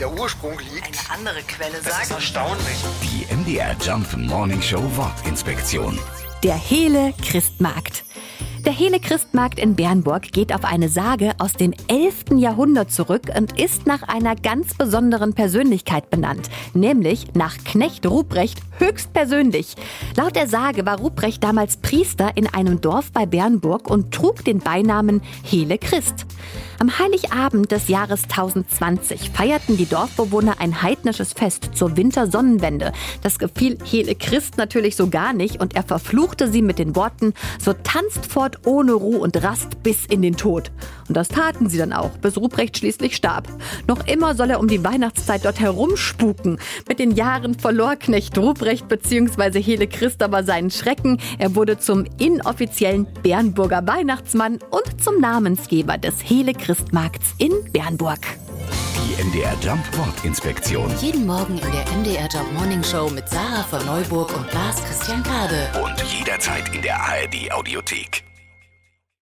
der Ursprung liegt. Eine andere Quelle Das ist sagt. erstaunlich. Die MDR Jump Morning Show Wortinspektion. Der Hele Christmarkt. Der Hele Christmarkt in Bernburg geht auf eine Sage aus dem 11. Jahrhundert zurück und ist nach einer ganz besonderen Persönlichkeit benannt, nämlich nach Knecht Ruprecht höchstpersönlich. Laut der Sage war Ruprecht damals Priester in einem Dorf bei Bernburg und trug den Beinamen Hele Christ. Am Heiligabend des Jahres 1020 feierten die Dorfbewohner ein heidnisches Fest zur Wintersonnenwende. Das gefiel Hele Christ natürlich so gar nicht und er verfluchte sie mit den Worten, so tanzt fort ohne Ruhe und Rast bis in den Tod. Und das taten sie dann auch, bis Ruprecht schließlich starb. Noch immer soll er um die Weihnachtszeit dort herumspuken. Mit den Jahren verlor Knecht Ruprecht bzw. Hele Christ aber seinen Schrecken. Er wurde zum inoffiziellen Bernburger Weihnachtsmann und zum Namensgeber des Hele Christmarkts in Bernburg. Die MDR Jump Wortinspektion. Jeden Morgen in der MDR Job Morning Show mit Sarah von Neuburg und Lars Christian Kade. Und jederzeit in der ARD Audiothek.